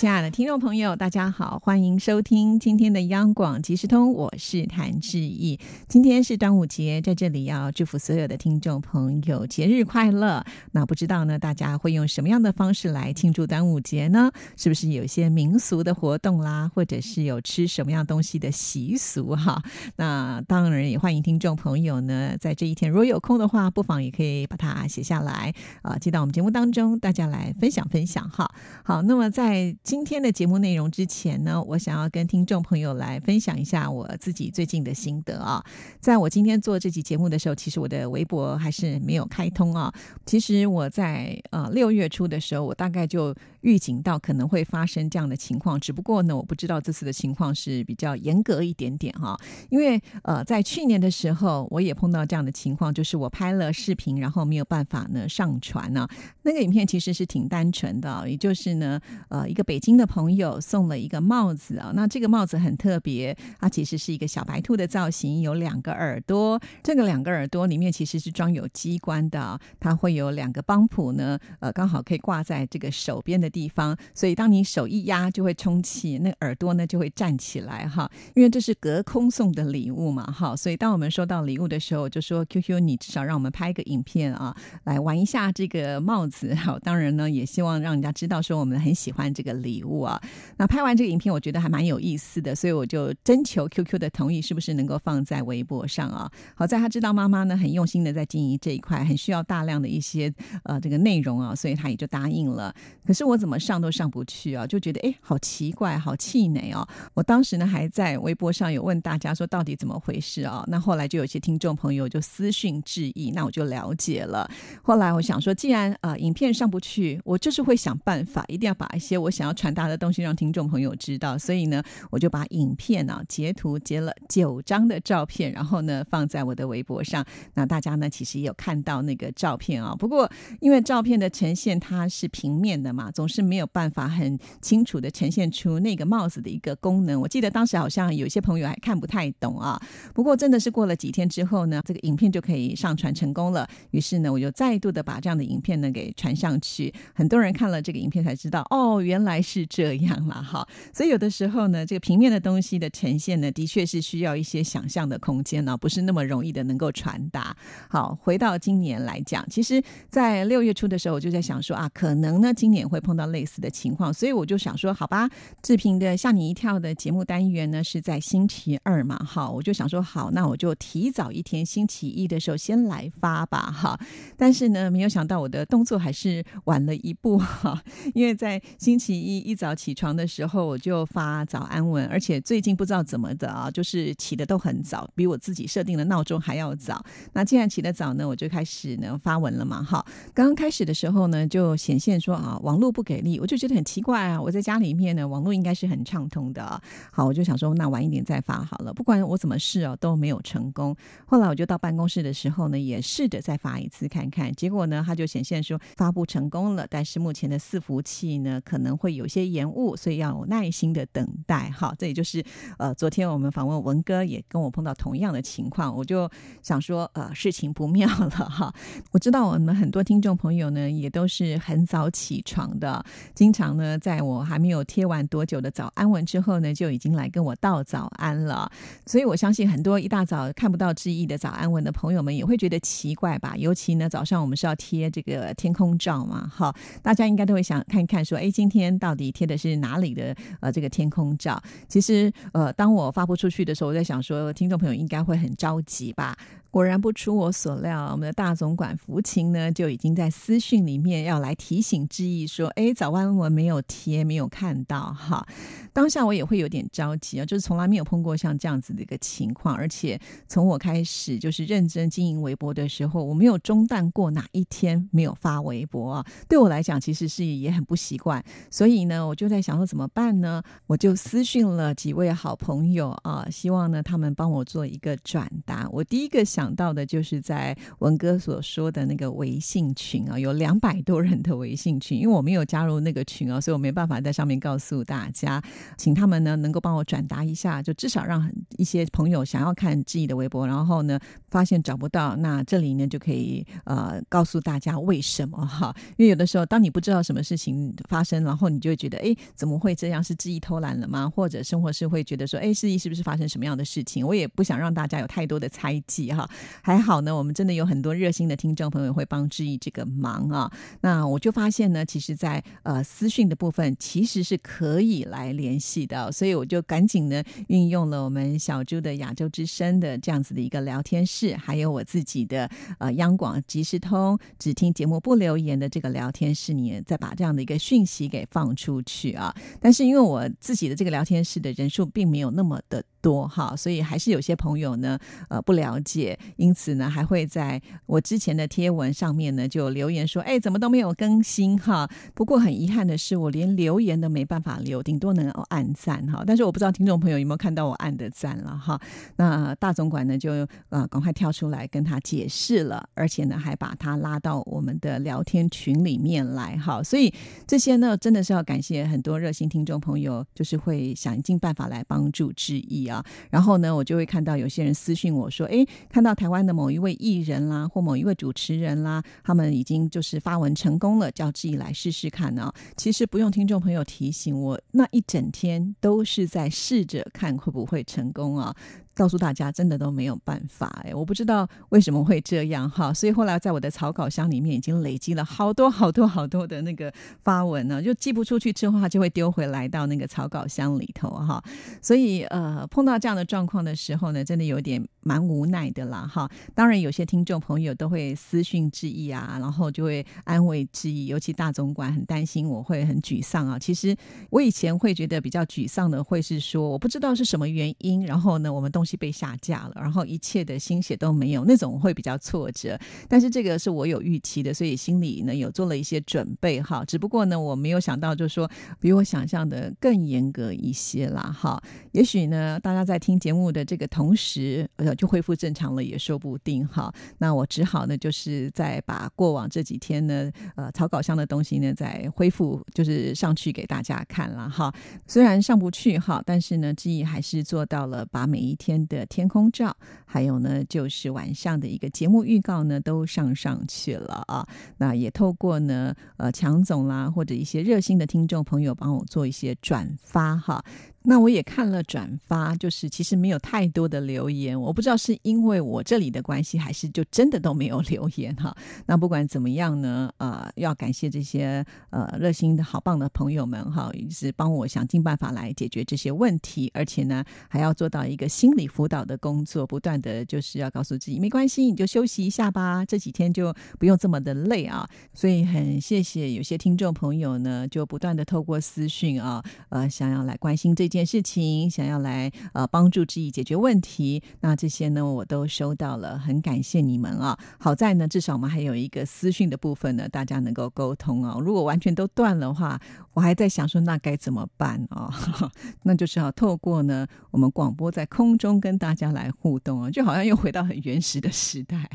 亲爱的听众朋友，大家好，欢迎收听今天的央广即时通，我是谭志毅。今天是端午节，在这里要祝福所有的听众朋友节日快乐。那不知道呢，大家会用什么样的方式来庆祝端午节呢？是不是有一些民俗的活动啦，或者是有吃什么样东西的习俗哈？那当然也欢迎听众朋友呢，在这一天如果有空的话，不妨也可以把它写下来啊，寄到我们节目当中，大家来分享分享哈。好，那么在今天的节目内容之前呢，我想要跟听众朋友来分享一下我自己最近的心得啊。在我今天做这期节目的时候，其实我的微博还是没有开通啊。其实我在呃六月初的时候，我大概就预警到可能会发生这样的情况，只不过呢，我不知道这次的情况是比较严格一点点哈。因为呃，在去年的时候，我也碰到这样的情况，就是我拍了视频，然后没有办法呢上传呢。那个影片其实是挺单纯的，也就是呢，呃，一个北。京的朋友送了一个帽子啊，那这个帽子很特别，它其实是一个小白兔的造型，有两个耳朵，这个两个耳朵里面其实是装有机关的，它会有两个帮谱呢，呃，刚好可以挂在这个手边的地方，所以当你手一压就会充气，那耳朵呢就会站起来哈，因为这是隔空送的礼物嘛哈，所以当我们收到礼物的时候，就说 QQ 你至少让我们拍个影片啊，来玩一下这个帽子，好，当然呢也希望让人家知道说我们很喜欢这个礼。礼物啊，那拍完这个影片，我觉得还蛮有意思的，所以我就征求 QQ 的同意，是不是能够放在微博上啊？好在他知道妈妈呢很用心的在经营这一块，很需要大量的一些呃这个内容啊，所以他也就答应了。可是我怎么上都上不去啊，就觉得哎好奇怪，好气馁哦。我当时呢还在微博上有问大家说到底怎么回事啊？那后来就有些听众朋友就私讯致意，那我就了解了。后来我想说，既然呃影片上不去，我就是会想办法，一定要把一些我想要。传达的东西让听众朋友知道，所以呢，我就把影片啊截图截了九张的照片，然后呢放在我的微博上。那大家呢其实也有看到那个照片啊，不过因为照片的呈现它是平面的嘛，总是没有办法很清楚的呈现出那个帽子的一个功能。我记得当时好像有些朋友还看不太懂啊。不过真的是过了几天之后呢，这个影片就可以上传成功了。于是呢，我就再度的把这样的影片呢给传上去。很多人看了这个影片才知道，哦，原来。是这样了哈，所以有的时候呢，这个平面的东西的呈现呢，的确是需要一些想象的空间呢，不是那么容易的能够传达。好，回到今年来讲，其实，在六月初的时候，我就在想说啊，可能呢，今年会碰到类似的情况，所以我就想说，好吧，志平的吓你一跳的节目单元呢是在星期二嘛，好，我就想说，好，那我就提早一天，星期一的时候先来发吧，哈。但是呢，没有想到我的动作还是晚了一步哈，因为在星期一。一一早起床的时候，我就发早安文，而且最近不知道怎么的啊，就是起的都很早，比我自己设定的闹钟还要早。那既然起得早呢，我就开始呢发文了嘛。哈，刚刚开始的时候呢，就显现说啊，网络不给力，我就觉得很奇怪啊。我在家里面呢，网络应该是很畅通的。好，我就想说，那晚一点再发好了。不管我怎么试哦，都没有成功。后来我就到办公室的时候呢，也试着再发一次看看。结果呢，它就显现说发布成功了，但是目前的伺服器呢，可能会有。有些延误，所以要有耐心的等待。哈，这也就是呃，昨天我们访问文哥也跟我碰到同样的情况，我就想说呃，事情不妙了哈。我知道我们很多听众朋友呢，也都是很早起床的，经常呢，在我还没有贴完多久的早安文之后呢，就已经来跟我道早安了。所以我相信很多一大早看不到致意的早安文的朋友们也会觉得奇怪吧？尤其呢，早上我们是要贴这个天空照嘛，哈，大家应该都会想看一看，说哎，今天到到底。贴的是哪里的呃这个天空照？其实呃，当我发布出去的时候，我在想说，听众朋友应该会很着急吧。果然不出我所料，我们的大总管福琴呢就已经在私讯里面要来提醒之意，说：“哎，早安文没有贴，没有看到哈。”当下我也会有点着急啊，就是从来没有碰过像这样子的一个情况，而且从我开始就是认真经营微博的时候，我没有中断过哪一天没有发微博啊。对我来讲，其实是也很不习惯，所以呢，我就在想说怎么办呢？我就私讯了几位好朋友啊，希望呢他们帮我做一个转达。我第一个想。想到的就是在文哥所说的那个微信群啊，有两百多人的微信群，因为我没有加入那个群啊，所以我没办法在上面告诉大家，请他们呢能够帮我转达一下，就至少让一些朋友想要看志毅的微博，然后呢发现找不到，那这里呢就可以呃告诉大家为什么哈，因为有的时候当你不知道什么事情发生，然后你就会觉得哎怎么会这样？是志毅偷懒了吗？或者生活是会觉得说哎志毅是不是发生什么样的事情？我也不想让大家有太多的猜忌哈。还好呢，我们真的有很多热心的听众朋友会帮志毅这个忙啊。那我就发现呢，其实，在呃私讯的部分其实是可以来联系的，所以我就赶紧呢运用了我们小猪的亚洲之声的这样子的一个聊天室，还有我自己的呃央广即时通只听节目不留言的这个聊天室，你再把这样的一个讯息给放出去啊。但是因为我自己的这个聊天室的人数并没有那么的。多哈，所以还是有些朋友呢，呃，不了解，因此呢，还会在我之前的贴文上面呢，就留言说，哎，怎么都没有更新哈。不过很遗憾的是，我连留言都没办法留，顶多能按赞哈。但是我不知道听众朋友有没有看到我按的赞了哈。那大总管呢，就呃赶快跳出来跟他解释了，而且呢，还把他拉到我们的聊天群里面来哈。所以这些呢，真的是要感谢很多热心听众朋友，就是会想尽办法来帮助志毅。啊，然后呢，我就会看到有些人私信我说：“哎，看到台湾的某一位艺人啦，或某一位主持人啦，他们已经就是发文成功了，叫自己来试试看呢。”其实不用听众朋友提醒我，那一整天都是在试着看会不会成功啊。告诉大家，真的都没有办法哎，我不知道为什么会这样哈，所以后来在我的草稿箱里面已经累积了好多好多好多的那个发文呢，就寄不出去之后，它就会丢回来到那个草稿箱里头哈。所以呃，碰到这样的状况的时候呢，真的有点蛮无奈的啦哈。当然，有些听众朋友都会私讯致意啊，然后就会安慰致意，尤其大总管很担心我会很沮丧啊。其实我以前会觉得比较沮丧的，会是说我不知道是什么原因，然后呢，我们东西。被下架了，然后一切的心血都没有，那种会比较挫折。但是这个是我有预期的，所以心里呢有做了一些准备哈。只不过呢，我没有想到，就是说比我想象的更严格一些啦哈。也许呢，大家在听节目的这个同时，呃，就恢复正常了也说不定哈。那我只好呢，就是再把过往这几天呢，呃，草稿箱的东西呢，再恢复，就是上去给大家看了哈。虽然上不去哈，但是呢，志毅还是做到了把每一天。的天空照，还有呢，就是晚上的一个节目预告呢，都上上去了啊。那也透过呢，呃，强总啦，或者一些热心的听众朋友帮我做一些转发哈。那我也看了转发，就是其实没有太多的留言，我不知道是因为我这里的关系，还是就真的都没有留言哈。那不管怎么样呢，呃，要感谢这些呃热心的好棒的朋友们哈，一直帮我想尽办法来解决这些问题，而且呢，还要做到一个心理辅导的工作，不断的就是要告诉自己没关系，你就休息一下吧，这几天就不用这么的累啊。所以很谢谢有些听众朋友呢，就不断的透过私讯啊，呃，想要来关心这。件事情想要来呃帮助志毅解决问题，那这些呢我都收到了，很感谢你们啊！好在呢，至少我们还有一个私讯的部分呢，大家能够沟通啊。如果完全都断了话，我还在想说那该怎么办啊？那就是要透过呢我们广播在空中跟大家来互动啊，就好像又回到很原始的时代。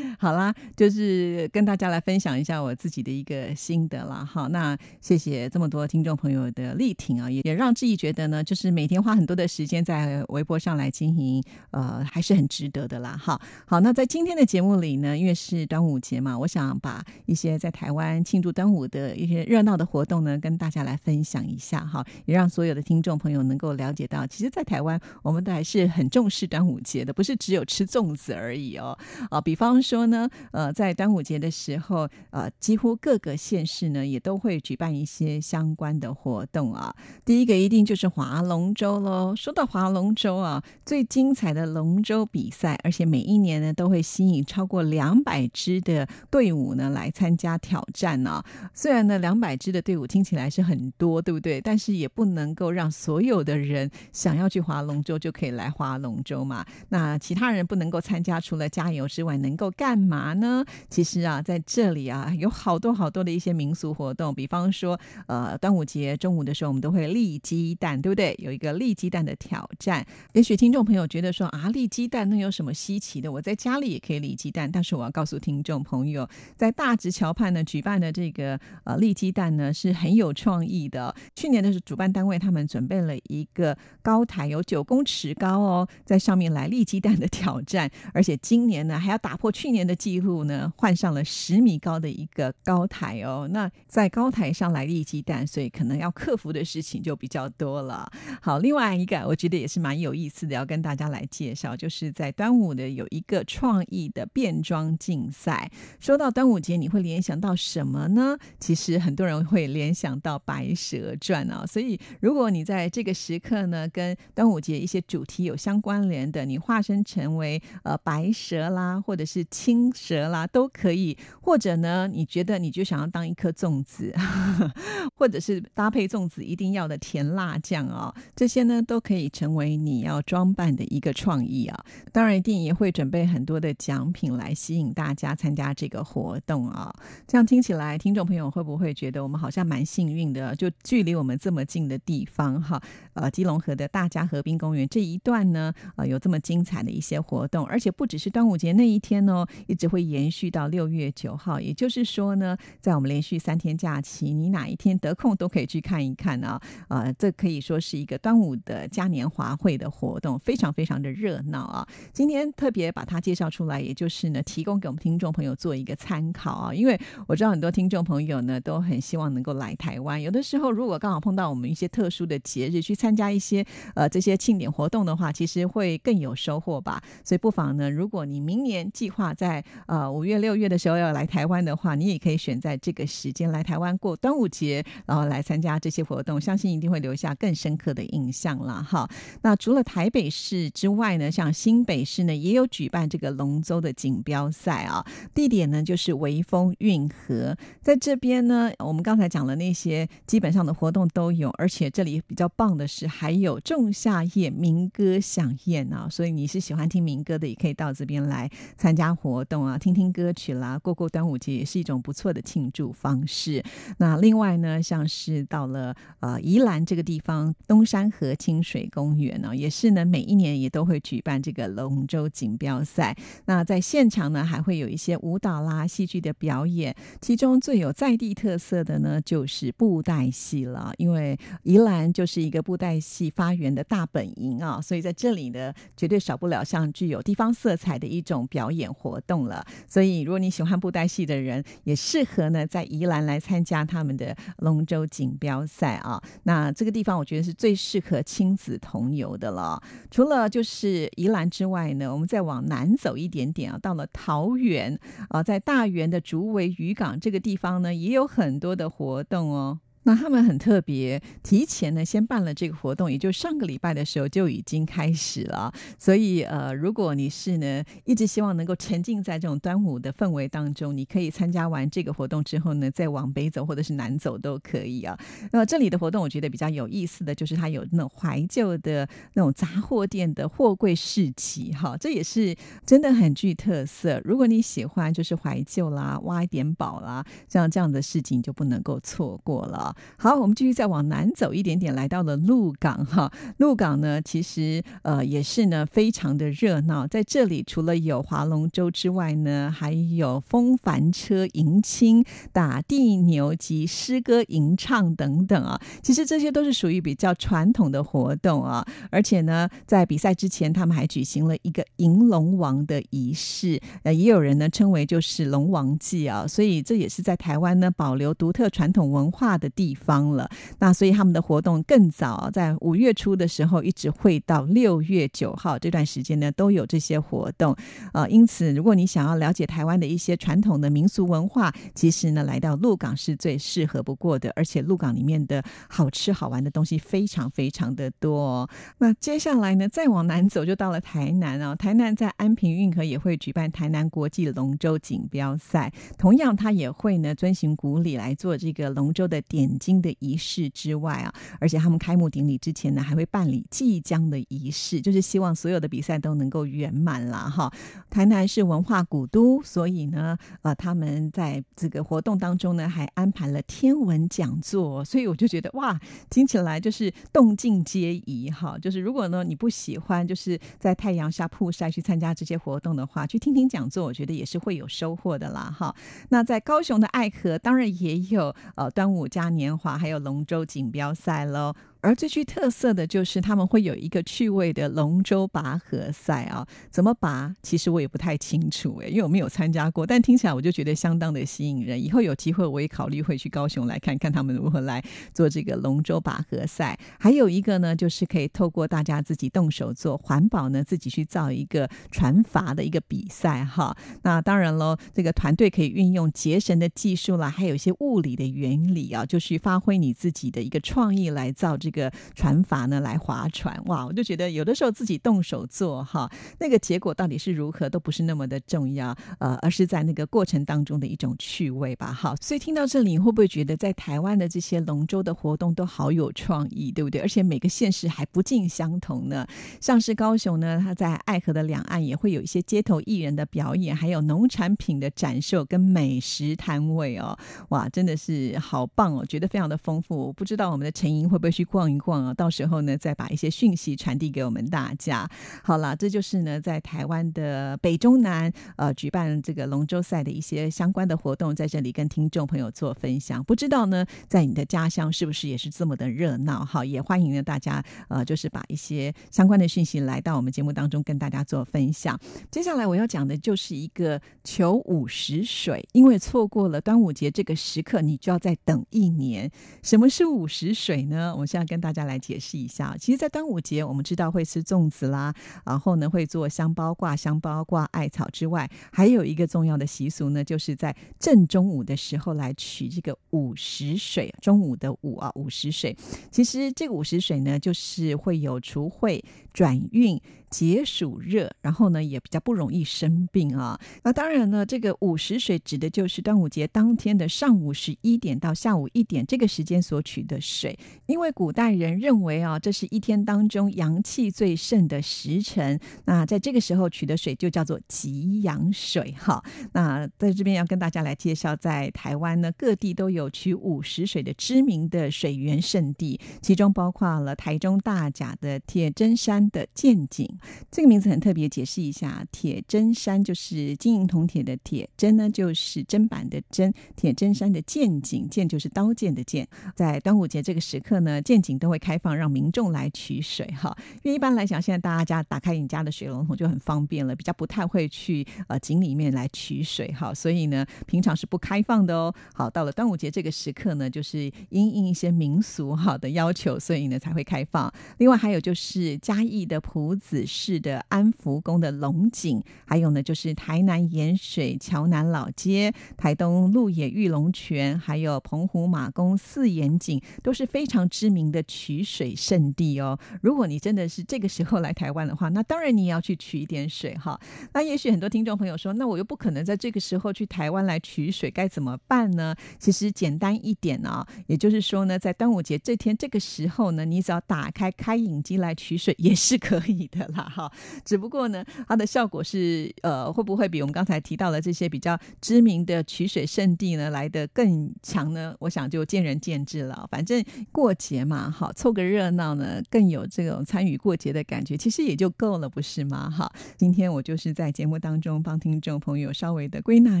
好啦，就是跟大家来分享一下我自己的一个心得啦。好，那谢谢这么多听众朋友的力挺啊，也也让志毅觉得呢。就是每天花很多的时间在微博上来经营，呃，还是很值得的啦。哈，好，那在今天的节目里呢，因为是端午节嘛，我想把一些在台湾庆祝端午的一些热闹的活动呢，跟大家来分享一下哈，也让所有的听众朋友能够了解到，其实，在台湾我们都还是很重视端午节的，不是只有吃粽子而已哦。啊，比方说呢，呃，在端午节的时候，呃，几乎各个县市呢也都会举办一些相关的活动啊。第一个一定就是华。划龙舟喽！说到划龙舟啊，最精彩的龙舟比赛，而且每一年呢都会吸引超过两百支的队伍呢来参加挑战呢。虽然呢两百支的队伍听起来是很多，对不对？但是也不能够让所有的人想要去划龙舟就可以来划龙舟嘛。那其他人不能够参加，除了加油之外，能够干嘛呢？其实啊，在这里啊，有好多好多的一些民俗活动，比方说，呃，端午节中午的时候，我们都会立鸡蛋，对不对？对？有一个立鸡蛋的挑战。也许听众朋友觉得说啊，立鸡蛋那有什么稀奇的？我在家里也可以立鸡蛋。但是我要告诉听众朋友，在大直桥畔呢举办的这个呃立鸡蛋呢是很有创意的。去年的是主办单位他们准备了一个高台，有九公尺高哦，在上面来立鸡蛋的挑战。而且今年呢还要打破去年的记录呢，换上了十米高的一个高台哦。那在高台上来立鸡蛋，所以可能要克服的事情就比较多了。好，另外一个我觉得也是蛮有意思的，要跟大家来介绍，就是在端午的有一个创意的变装竞赛。说到端午节，你会联想到什么呢？其实很多人会联想到《白蛇传》啊。所以如果你在这个时刻呢，跟端午节一些主题有相关联的，你化身成为呃白蛇啦，或者是青蛇啦，都可以。或者呢，你觉得你就想要当一颗粽子，或者是搭配粽子一定要的甜辣酱啊，这些呢都可以成为你要装扮的一个创意啊。当然，一定也会准备很多的奖品来吸引大家参加这个活动啊。这样听起来，听众朋友会不会觉得我们好像蛮幸运的？就距离我们这么近的地方哈，呃，基隆河的大家河滨公园这一段呢，呃，有这么精彩的一些活动，而且不只是端午节那一天哦，一直会延续到六月九号。也就是说呢，在我们连续三天假期，你哪一天得空都可以去看一看啊。呃，这可以说是是一个端午的嘉年华会的活动，非常非常的热闹啊。今天特别把它介绍出来，也就是呢，提供给我们听众朋友做一个参考啊。因为我知道很多听众朋友呢，都很希望能够来台湾。有的时候，如果刚好碰到我们一些特殊的节日，去参加一些呃这些庆典活动的话，其实会更有收获吧。所以不妨呢，如果你明年计划在呃五月六月的时候要来台湾的话，你也可以选在这个时间来台湾过端午节，然后来参加这些活动，相信一定会留下更深深刻的印象了哈。那除了台北市之外呢，像新北市呢也有举办这个龙舟的锦标赛啊，地点呢就是微风运河，在这边呢，我们刚才讲的那些基本上的活动都有，而且这里比较棒的是还有仲夏夜民歌响宴啊，所以你是喜欢听民歌的，也可以到这边来参加活动啊，听听歌曲啦，过过端午节。也是一种不错的庆祝方式。那另外呢，像是到了呃宜兰这个地方，东山河清水公园呢，也是呢每一年也都会举办这个龙舟锦标赛。那在现场呢，还会有一些舞蹈啦、戏剧的表演。其中最有在地特色的呢，就是布袋戏了。因为宜兰就是一个布袋戏发源的大本营啊，所以在这里呢，绝对少不了像具有地方色彩的一种表演活动了。所以如果你喜欢布袋戏的人，也适合呢，在宜兰来参加他们的龙舟锦标赛啊。那这个地方我觉得是最适合亲子同游的了。除了就是宜兰之外呢，我们再往南走一点点啊，到了桃园啊，在大园的竹围渔港这个地方呢，也有很多的活动哦。那他们很特别，提前呢先办了这个活动，也就上个礼拜的时候就已经开始了。所以呃，如果你是呢一直希望能够沉浸在这种端午的氛围当中，你可以参加完这个活动之后呢，再往北走或者是南走都可以啊。那这里的活动我觉得比较有意思的就是它有那种怀旧的那种杂货店的货柜市集，哈，这也是真的很具特色。如果你喜欢就是怀旧啦、挖一点宝啦，像这样的事情就不能够错过了。好，我们继续再往南走一点点，来到了鹿港哈。鹿港呢，其实呃也是呢非常的热闹。在这里，除了有划龙舟之外呢，还有风帆车迎亲、打地牛及诗歌吟唱等等啊。其实这些都是属于比较传统的活动啊。而且呢，在比赛之前，他们还举行了一个迎龙王的仪式，呃，也有人呢称为就是龙王祭啊。所以这也是在台湾呢保留独特传统文化的地。地方了，那所以他们的活动更早，在五月初的时候，一直会到六月九号这段时间呢，都有这些活动。呃，因此，如果你想要了解台湾的一些传统的民俗文化，其实呢，来到鹿港是最适合不过的。而且，鹿港里面的好吃好玩的东西非常非常的多。那接下来呢，再往南走就到了台南啊。台南在安平运河也会举办台南国际龙舟锦标赛，同样它也会呢遵循古礼来做这个龙舟的点。点睛的仪式之外啊，而且他们开幕典礼之前呢，还会办理即将的仪式，就是希望所有的比赛都能够圆满啦。哈。台南是文化古都，所以呢，呃，他们在这个活动当中呢，还安排了天文讲座，所以我就觉得哇，听起来就是动静皆宜哈。就是如果呢你不喜欢就是在太阳下曝晒去参加这些活动的话，去听听讲座，我觉得也是会有收获的啦哈。那在高雄的爱河，当然也有呃端午嘉年年华，还有龙舟锦标赛喽。而最具特色的就是他们会有一个趣味的龙舟拔河赛啊，怎么拔？其实我也不太清楚诶，因为我没有参加过。但听起来我就觉得相当的吸引人。以后有机会我也考虑会去高雄来看看他们如何来做这个龙舟拔河赛。还有一个呢，就是可以透过大家自己动手做环保呢，自己去造一个船筏的一个比赛哈。那当然喽，这个团队可以运用结绳的技术啦，还有一些物理的原理啊，就去发挥你自己的一个创意来造这。个船筏呢来划船哇，我就觉得有的时候自己动手做哈，那个结果到底是如何都不是那么的重要，呃，而是在那个过程当中的一种趣味吧。好，所以听到这里，你会不会觉得在台湾的这些龙舟的活动都好有创意，对不对？而且每个县市还不尽相同呢。像是高雄呢，它在爱河的两岸也会有一些街头艺人的表演，还有农产品的展售跟美食摊位哦。哇，真的是好棒哦，觉得非常的丰富。我不知道我们的陈莹会不会去逛？逛一逛啊，到时候呢，再把一些讯息传递给我们大家。好了，这就是呢，在台湾的北中南呃举办这个龙舟赛的一些相关的活动，在这里跟听众朋友做分享。不知道呢，在你的家乡是不是也是这么的热闹？好，也欢迎呢大家呃，就是把一些相关的讯息来到我们节目当中跟大家做分享。接下来我要讲的就是一个求午时水，因为错过了端午节这个时刻，你就要再等一年。什么是午时水呢？我们现在。跟大家来解释一下，其实，在端午节，我们知道会吃粽子啦，然后呢，会做香包、挂香包、挂艾草之外，还有一个重要的习俗呢，就是在正中午的时候来取这个午时水，中午的午啊，午时水。其实这个午时水呢，就是会有除秽、转运。解暑热，然后呢也比较不容易生病啊。那当然呢，这个午时水指的就是端午节当天的上午十一点到下午一点这个时间所取的水。因为古代人认为啊，这是一天当中阳气最盛的时辰，那在这个时候取的水就叫做吉阳水哈。那在这边要跟大家来介绍，在台湾呢各地都有取午时水的知名的水源圣地，其中包括了台中大甲的铁针山的剑井。这个名字很特别，解释一下，铁砧山就是金银铜铁的铁，砧呢就是砧板的砧，铁砧山的剑井，剑就是刀剑的剑。在端午节这个时刻呢，剑井都会开放，让民众来取水哈。因为一般来讲，现在大家打开你家的水龙头就很方便了，比较不太会去呃井里面来取水哈。所以呢，平常是不开放的哦。好，到了端午节这个时刻呢，就是因应一些民俗哈的要求，所以呢才会开放。另外还有就是嘉义的埔子。市的安福宫的龙井，还有呢，就是台南盐水桥南老街、台东鹿野玉龙泉，还有澎湖马公四眼井，都是非常知名的取水圣地哦。如果你真的是这个时候来台湾的话，那当然你也要去取一点水哈。那也许很多听众朋友说，那我又不可能在这个时候去台湾来取水，该怎么办呢？其实简单一点啊，也就是说呢，在端午节这天这个时候呢，你只要打开开饮机来取水也是可以的啦。哈，只不过呢，它的效果是呃，会不会比我们刚才提到的这些比较知名的取水圣地呢来的更强呢？我想就见仁见智了。反正过节嘛，好凑个热闹呢，更有这种参与过节的感觉，其实也就够了，不是吗？哈，今天我就是在节目当中帮听众朋友稍微的归纳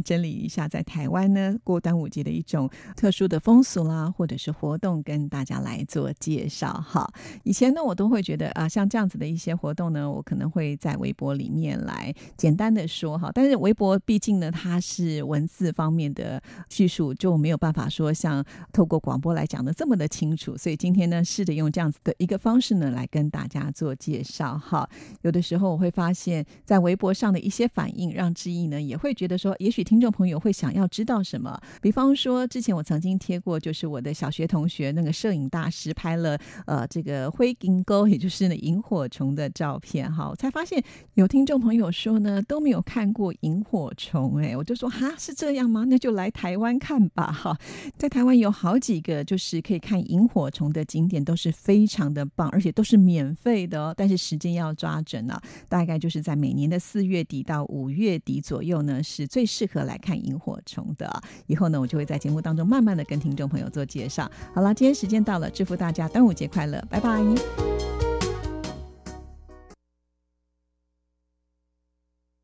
整理一下，在台湾呢过端午节的一种特殊的风俗啦，或者是活动，跟大家来做介绍。哈，以前呢我都会觉得啊，像这样的一些活动呢。我可能会在微博里面来简单的说哈，但是微博毕竟呢，它是文字方面的叙述，就没有办法说像透过广播来讲的这么的清楚，所以今天呢，试着用这样子的一个方式呢，来跟大家做介绍哈。有的时候我会发现，在微博上的一些反应，让志毅呢也会觉得说，也许听众朋友会想要知道什么。比方说，之前我曾经贴过，就是我的小学同学那个摄影大师拍了呃这个灰金沟，也就是呢萤火火虫的照片哈，我才发现有听众朋友说呢都没有看过萤火虫，哎，我就说哈是这样吗？那就来台湾看吧哈，在台湾有好几个就是可以看萤火虫的景点，都是非常的棒，而且都是免费的哦。但是时间要抓准了，大概就是在每年的四月底到五月底左右呢，是最适合来看萤火虫的。以后呢，我就会在节目当中慢慢的跟听众朋友做介绍。好了，今天时间到了，祝福大家端午节快乐，拜拜。